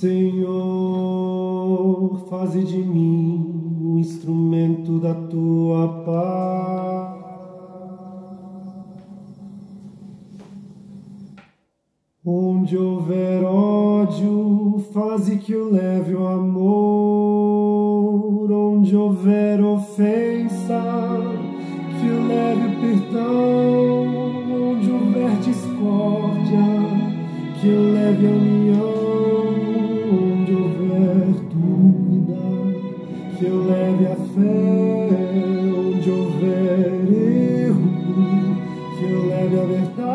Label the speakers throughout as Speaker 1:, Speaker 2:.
Speaker 1: Senhor, faze de mim um instrumento da tua paz. Onde houver ódio, faze que eu leve o amor.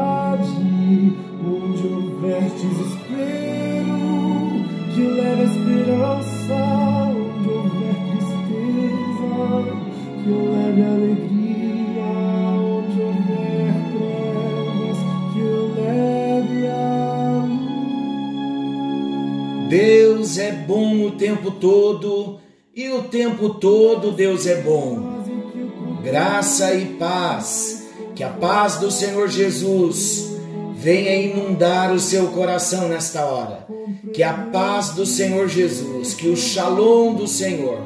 Speaker 1: Verdade. Onde houver desespero, que leve esperança. Onde houver tristeza, que leve alegria. Onde houver trevas, que eu leve a luz.
Speaker 2: Deus é bom o tempo todo e o tempo todo Deus é bom. Graça e paz, que a paz do Senhor Jesus venha inundar o seu coração nesta hora. Que a paz do Senhor Jesus, que o shalom do Senhor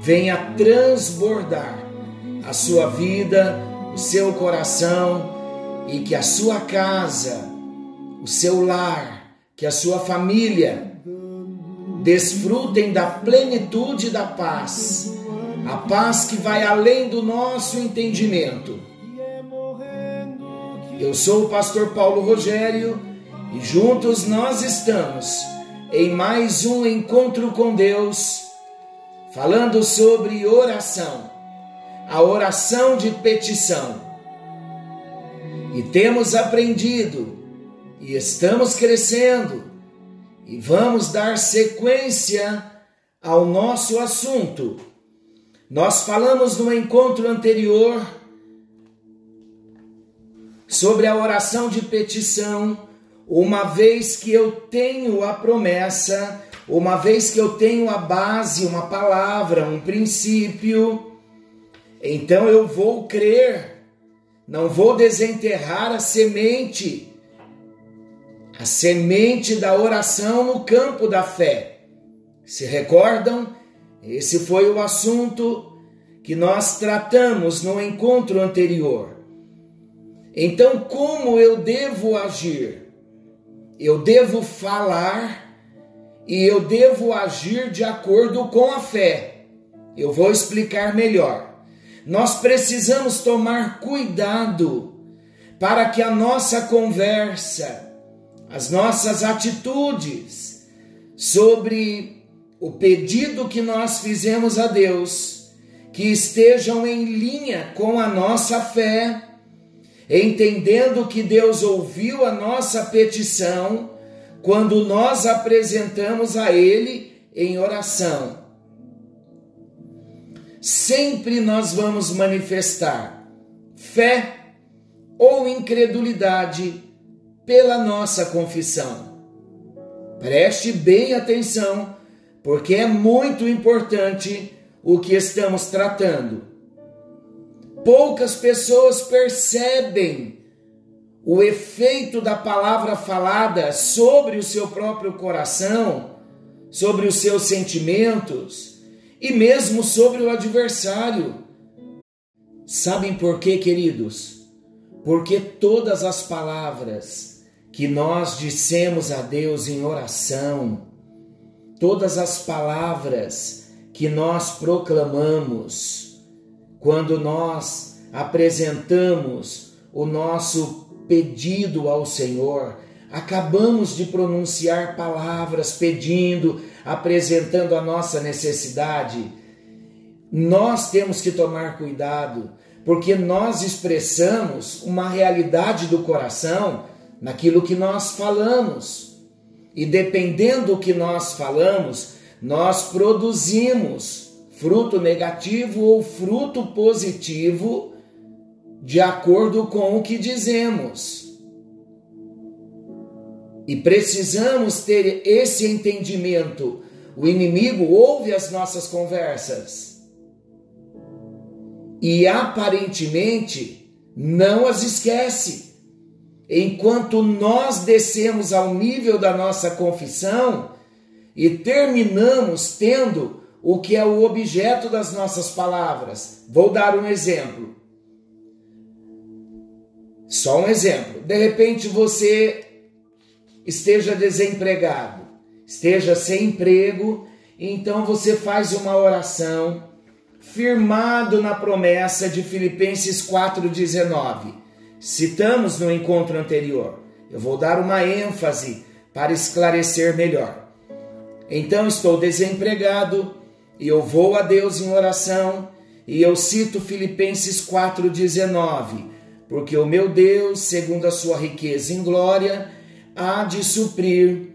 Speaker 2: venha transbordar a sua vida, o seu coração e que a sua casa, o seu lar, que a sua família desfrutem da plenitude da paz, a paz que vai além do nosso entendimento. Eu sou o pastor Paulo Rogério e juntos nós estamos em mais um encontro com Deus, falando sobre oração, a oração de petição. E temos aprendido e estamos crescendo e vamos dar sequência ao nosso assunto. Nós falamos no encontro anterior sobre a oração de petição, uma vez que eu tenho a promessa, uma vez que eu tenho a base, uma palavra, um princípio, então eu vou crer, não vou desenterrar a semente, a semente da oração no campo da fé. Se recordam? Esse foi o assunto que nós tratamos no encontro anterior. Então, como eu devo agir? Eu devo falar e eu devo agir de acordo com a fé. Eu vou explicar melhor. Nós precisamos tomar cuidado para que a nossa conversa, as nossas atitudes sobre o pedido que nós fizemos a Deus, que estejam em linha com a nossa fé entendendo que Deus ouviu a nossa petição quando nós apresentamos a Ele em oração. Sempre nós vamos manifestar fé ou incredulidade pela nossa confissão. Preste bem atenção, porque é muito importante o que estamos tratando poucas pessoas percebem o efeito da palavra falada sobre o seu próprio coração, sobre os seus sentimentos e mesmo sobre o adversário. Sabem por quê, queridos? Porque todas as palavras que nós dissemos a Deus em oração, todas as palavras que nós proclamamos, quando nós apresentamos o nosso pedido ao Senhor, acabamos de pronunciar palavras pedindo, apresentando a nossa necessidade. Nós temos que tomar cuidado, porque nós expressamos uma realidade do coração naquilo que nós falamos. E dependendo do que nós falamos, nós produzimos fruto negativo ou fruto positivo, de acordo com o que dizemos. E precisamos ter esse entendimento. O inimigo ouve as nossas conversas e aparentemente não as esquece. Enquanto nós descemos ao nível da nossa confissão, e terminamos tendo o que é o objeto das nossas palavras. Vou dar um exemplo. Só um exemplo. De repente você esteja desempregado, esteja sem emprego, então você faz uma oração firmado na promessa de Filipenses 4:19. Citamos no encontro anterior. Eu vou dar uma ênfase para esclarecer melhor. Então estou desempregado e eu vou a Deus em oração e eu cito Filipenses 4:19, porque o meu Deus, segundo a sua riqueza em glória, há de suprir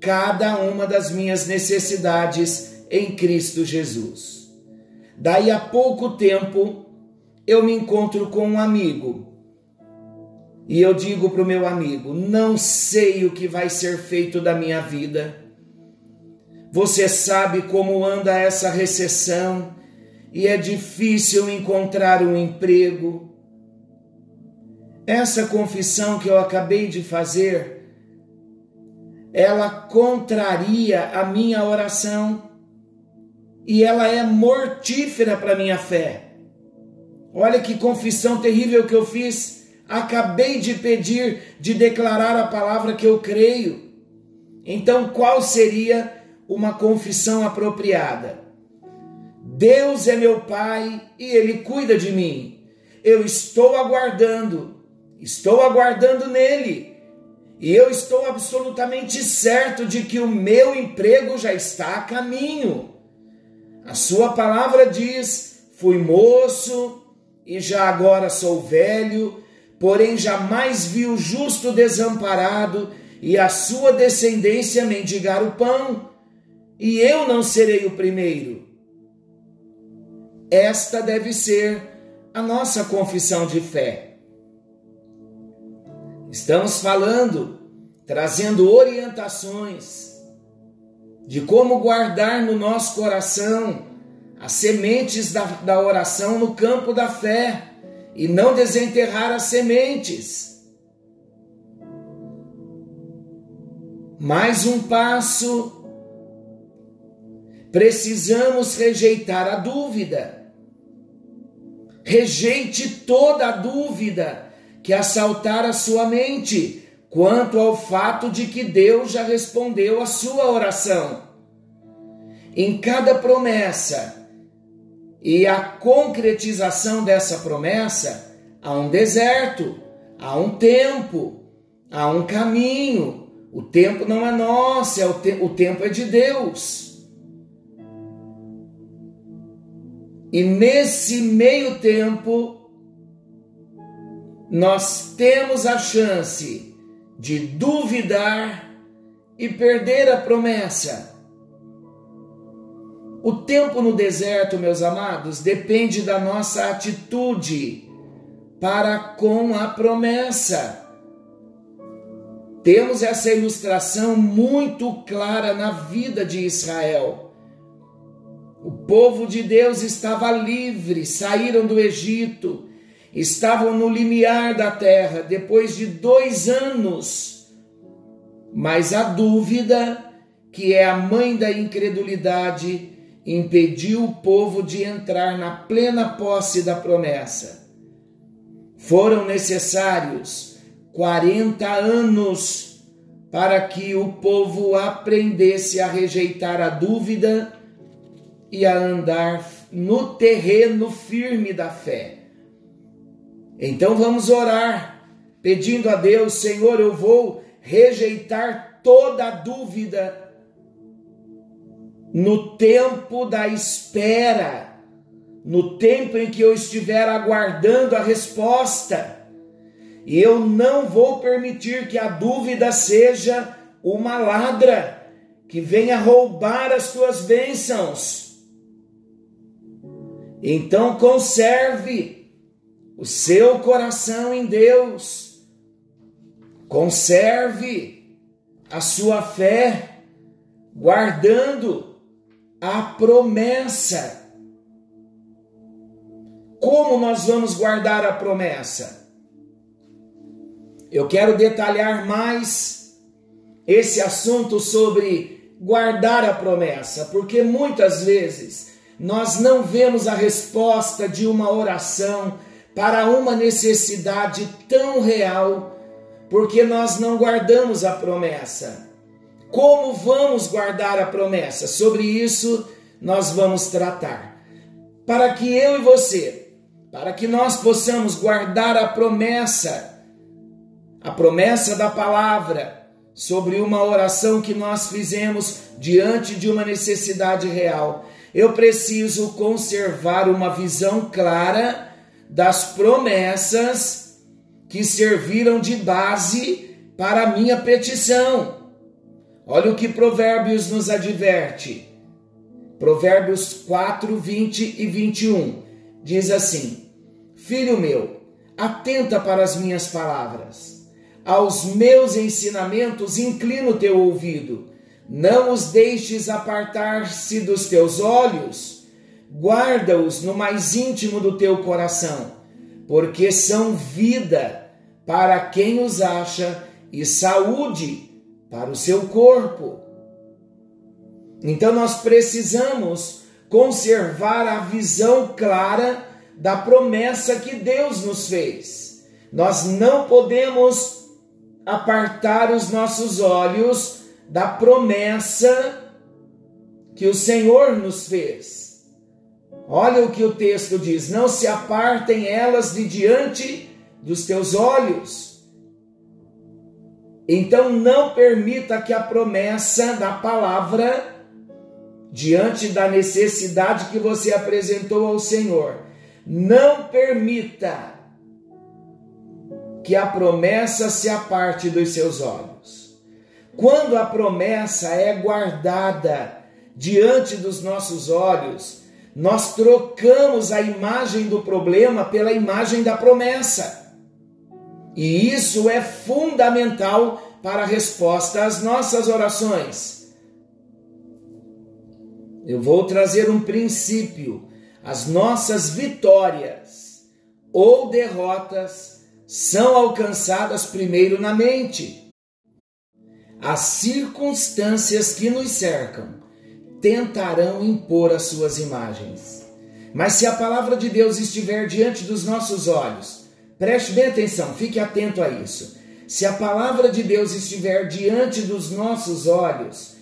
Speaker 2: cada uma das minhas necessidades em Cristo Jesus. Daí a pouco tempo eu me encontro com um amigo e eu digo para o meu amigo: não sei o que vai ser feito da minha vida. Você sabe como anda essa recessão e é difícil encontrar um emprego. Essa confissão que eu acabei de fazer, ela contraria a minha oração e ela é mortífera para minha fé. Olha que confissão terrível que eu fiz acabei de pedir, de declarar a palavra que eu creio. Então, qual seria uma confissão apropriada? Deus é meu Pai e Ele cuida de mim. Eu estou aguardando, estou aguardando nele. E eu estou absolutamente certo de que o meu emprego já está a caminho. A Sua palavra diz: fui moço e já agora sou velho porém jamais vi o justo desamparado e a sua descendência mendigar o pão, e eu não serei o primeiro. Esta deve ser a nossa confissão de fé. Estamos falando, trazendo orientações de como guardar no nosso coração as sementes da, da oração no campo da fé e não desenterrar as sementes. Mais um passo. Precisamos rejeitar a dúvida. Rejeite toda a dúvida que assaltar a sua mente quanto ao fato de que Deus já respondeu a sua oração. Em cada promessa, e a concretização dessa promessa há um deserto, há um tempo, há um caminho. O tempo não é nosso, é o, te o tempo é de Deus. E nesse meio tempo, nós temos a chance de duvidar e perder a promessa. O tempo no deserto, meus amados, depende da nossa atitude para com a promessa. Temos essa ilustração muito clara na vida de Israel. O povo de Deus estava livre, saíram do Egito, estavam no limiar da terra depois de dois anos. Mas a dúvida, que é a mãe da incredulidade, impediu o povo de entrar na plena posse da promessa. Foram necessários 40 anos para que o povo aprendesse a rejeitar a dúvida e a andar no terreno firme da fé. Então vamos orar, pedindo a Deus, Senhor, eu vou rejeitar toda dúvida no tempo da espera, no tempo em que eu estiver aguardando a resposta. E eu não vou permitir que a dúvida seja uma ladra que venha roubar as tuas bênçãos. Então conserve o seu coração em Deus. Conserve a sua fé guardando a promessa. Como nós vamos guardar a promessa? Eu quero detalhar mais esse assunto sobre guardar a promessa, porque muitas vezes nós não vemos a resposta de uma oração para uma necessidade tão real, porque nós não guardamos a promessa. Como vamos guardar a promessa? Sobre isso nós vamos tratar. Para que eu e você, para que nós possamos guardar a promessa, a promessa da palavra, sobre uma oração que nós fizemos diante de uma necessidade real. Eu preciso conservar uma visão clara das promessas que serviram de base para a minha petição. Olha o que Provérbios nos adverte. Provérbios 4, 20 e 21. Diz assim: Filho meu, atenta para as minhas palavras. Aos meus ensinamentos inclina o teu ouvido. Não os deixes apartar-se dos teus olhos. Guarda-os no mais íntimo do teu coração, porque são vida para quem os acha e saúde para o seu corpo. Então nós precisamos conservar a visão clara da promessa que Deus nos fez. Nós não podemos apartar os nossos olhos da promessa que o Senhor nos fez. Olha o que o texto diz: não se apartem elas de diante dos teus olhos então não permita que a promessa da palavra, diante da necessidade que você apresentou ao Senhor, não permita que a promessa se aparte dos seus olhos. Quando a promessa é guardada diante dos nossos olhos, nós trocamos a imagem do problema pela imagem da promessa. E isso é fundamental para a resposta às nossas orações. Eu vou trazer um princípio. As nossas vitórias ou derrotas são alcançadas primeiro na mente. As circunstâncias que nos cercam tentarão impor as suas imagens. Mas se a palavra de Deus estiver diante dos nossos olhos, Preste bem atenção, fique atento a isso. Se a palavra de Deus estiver diante dos nossos olhos,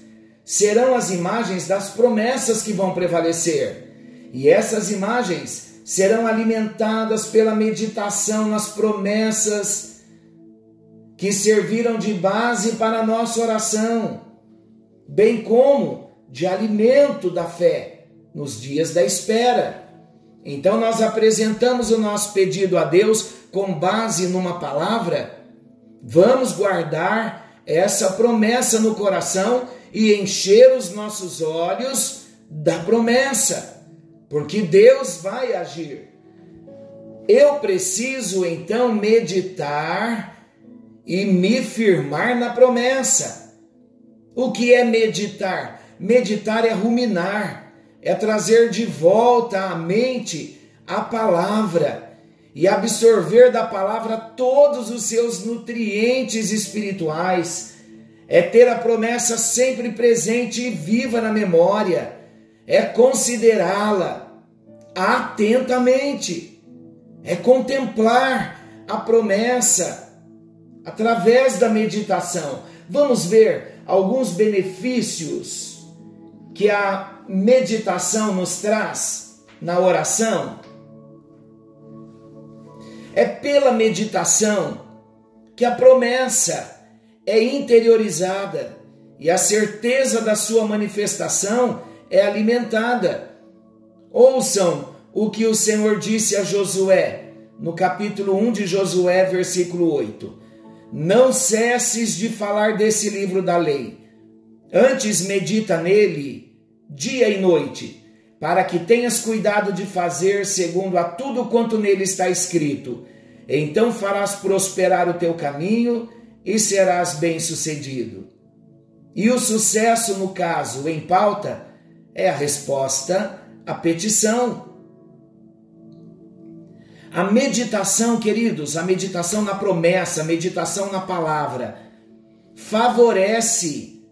Speaker 2: serão as imagens das promessas que vão prevalecer. E essas imagens serão alimentadas pela meditação nas promessas que serviram de base para a nossa oração, bem como de alimento da fé nos dias da espera. Então nós apresentamos o nosso pedido a Deus com base numa palavra, vamos guardar essa promessa no coração e encher os nossos olhos da promessa, porque Deus vai agir. Eu preciso então meditar e me firmar na promessa. O que é meditar? Meditar é ruminar, é trazer de volta à mente a palavra e absorver da palavra todos os seus nutrientes espirituais, é ter a promessa sempre presente e viva na memória, é considerá-la atentamente, é contemplar a promessa através da meditação. Vamos ver alguns benefícios que a meditação nos traz na oração. É pela meditação que a promessa é interiorizada e a certeza da sua manifestação é alimentada. Ouçam o que o Senhor disse a Josué, no capítulo 1 de Josué, versículo 8. Não cesses de falar desse livro da lei. Antes medita nele dia e noite para que tenhas cuidado de fazer segundo a tudo quanto nele está escrito. Então farás prosperar o teu caminho e serás bem-sucedido. E o sucesso, no caso em pauta, é a resposta à petição. A meditação, queridos, a meditação na promessa, a meditação na palavra, favorece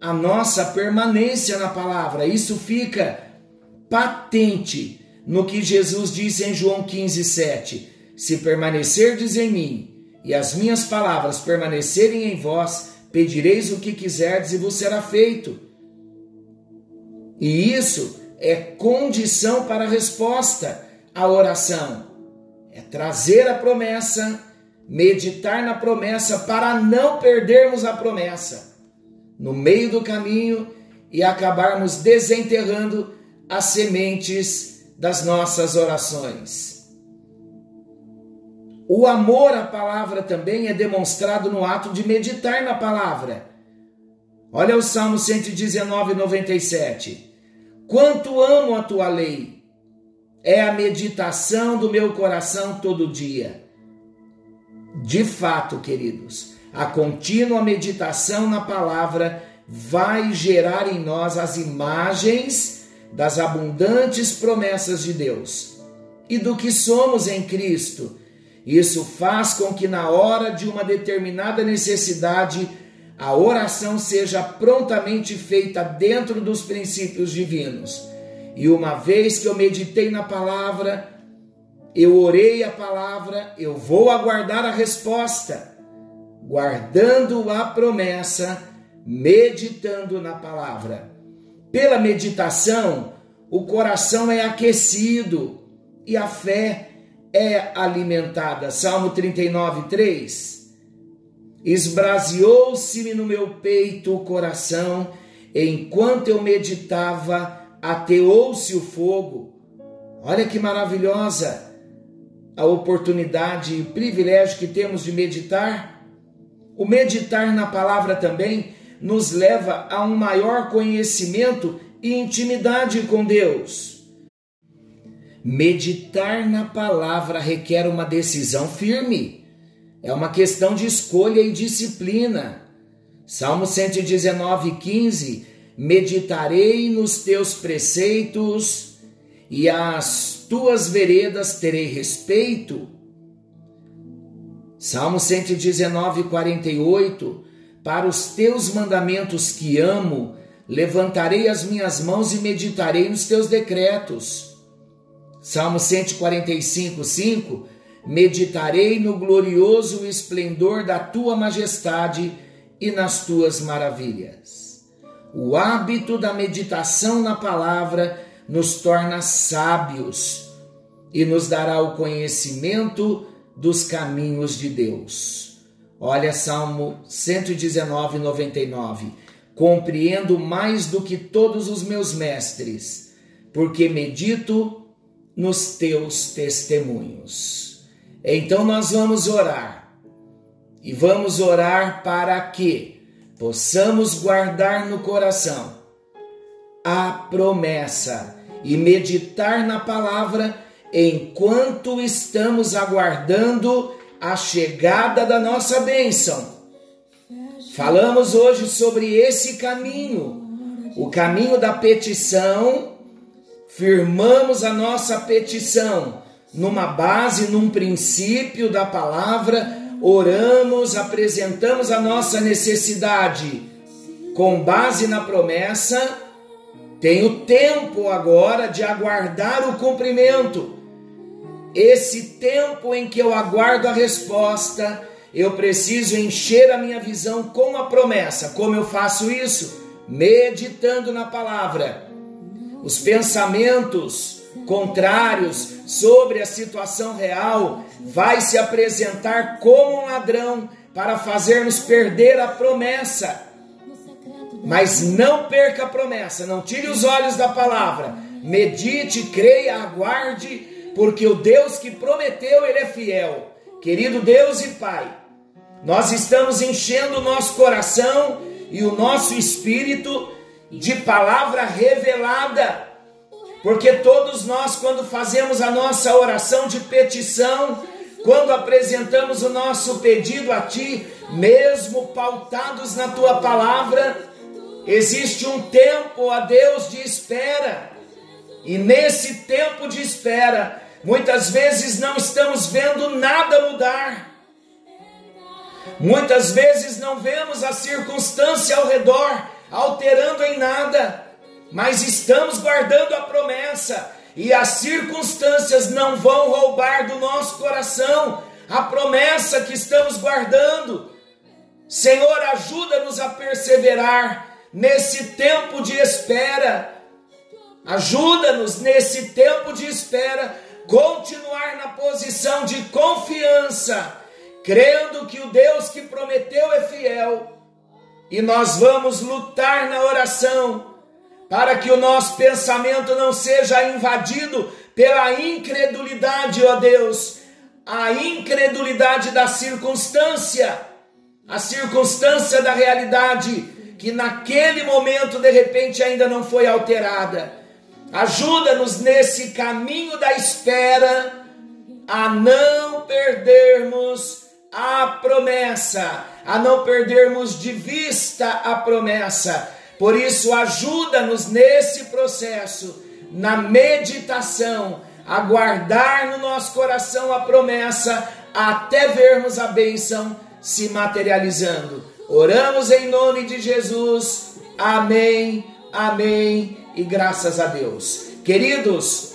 Speaker 2: a nossa permanência na palavra. Isso fica patente no que Jesus disse em João 15, 7. Se permanecerdes em mim e as minhas palavras permanecerem em vós, pedireis o que quiserdes e vos será feito. E isso é condição para a resposta à oração. É trazer a promessa, meditar na promessa para não perdermos a promessa no meio do caminho e acabarmos desenterrando as sementes das nossas orações. O amor à palavra também é demonstrado no ato de meditar na palavra. Olha o Salmo 119, 97. Quanto amo a tua lei, é a meditação do meu coração todo dia. De fato, queridos, a contínua meditação na palavra vai gerar em nós as imagens das abundantes promessas de Deus e do que somos em Cristo isso faz com que, na hora de uma determinada necessidade, a oração seja prontamente feita dentro dos princípios divinos. E uma vez que eu meditei na palavra, eu orei a palavra, eu vou aguardar a resposta, guardando a promessa, meditando na palavra. Pela meditação, o coração é aquecido e a fé é alimentada. Salmo 39, 3. Esbraseou-se-me no meu peito o coração, enquanto eu meditava, ateou-se o fogo. Olha que maravilhosa a oportunidade e privilégio que temos de meditar. O meditar na palavra também nos leva a um maior conhecimento e intimidade com Deus. Meditar na palavra requer uma decisão firme. É uma questão de escolha e disciplina. Salmo 119, 15: Meditarei nos teus preceitos e às tuas veredas terei respeito. Salmo 119, 48: Para os teus mandamentos que amo, levantarei as minhas mãos e meditarei nos teus decretos. Salmo 145, 5: Meditarei no glorioso esplendor da tua majestade e nas tuas maravilhas. O hábito da meditação na palavra nos torna sábios e nos dará o conhecimento dos caminhos de Deus. Olha Salmo 119, 99. Compreendo mais do que todos os meus mestres, porque medito nos teus testemunhos. Então nós vamos orar. E vamos orar para que possamos guardar no coração a promessa e meditar na palavra enquanto estamos aguardando a chegada da nossa bênção. Falamos hoje sobre esse caminho, o caminho da petição firmamos a nossa petição numa base, num princípio da palavra, oramos, apresentamos a nossa necessidade com base na promessa. Tenho tempo agora de aguardar o cumprimento. Esse tempo em que eu aguardo a resposta, eu preciso encher a minha visão com a promessa. Como eu faço isso? Meditando na palavra os pensamentos contrários sobre a situação real, vai se apresentar como um ladrão para fazer-nos perder a promessa. Mas não perca a promessa, não tire os olhos da palavra. Medite, creia, aguarde, porque o Deus que prometeu, ele é fiel. Querido Deus e Pai, nós estamos enchendo o nosso coração e o nosso espírito de palavra revelada. Porque todos nós, quando fazemos a nossa oração de petição, quando apresentamos o nosso pedido a Ti, mesmo pautados na Tua palavra, existe um tempo, a Deus, de espera. E nesse tempo de espera, muitas vezes não estamos vendo nada mudar. Muitas vezes não vemos a circunstância ao redor alterando em nada, mas estamos guardando a promessa e as circunstâncias não vão roubar do nosso coração a promessa que estamos guardando. Senhor, ajuda-nos a perseverar nesse tempo de espera. Ajuda-nos nesse tempo de espera continuar na posição de confiança, crendo que o Deus que prometeu é fiel. E nós vamos lutar na oração para que o nosso pensamento não seja invadido pela incredulidade, ó Deus, a incredulidade da circunstância, a circunstância da realidade que naquele momento de repente ainda não foi alterada. Ajuda-nos nesse caminho da espera a não perdermos a promessa, a não perdermos de vista a promessa. Por isso, ajuda-nos nesse processo, na meditação, a guardar no nosso coração a promessa até vermos a bênção se materializando. Oramos em nome de Jesus. Amém, amém e graças a Deus. Queridos,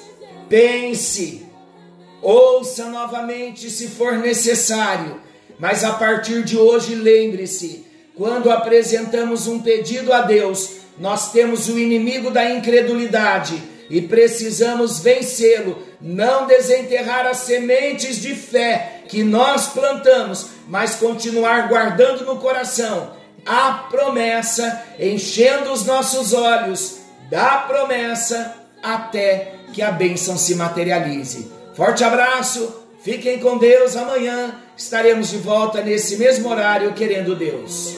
Speaker 2: pense, ouça novamente se for necessário, mas a partir de hoje lembre-se: quando apresentamos um pedido a Deus, nós temos o inimigo da incredulidade e precisamos vencê-lo, não desenterrar as sementes de fé que nós plantamos, mas continuar guardando no coração a promessa, enchendo os nossos olhos da promessa até que a bênção se materialize. Forte abraço, fiquem com Deus. Amanhã estaremos de volta nesse mesmo horário, querendo Deus.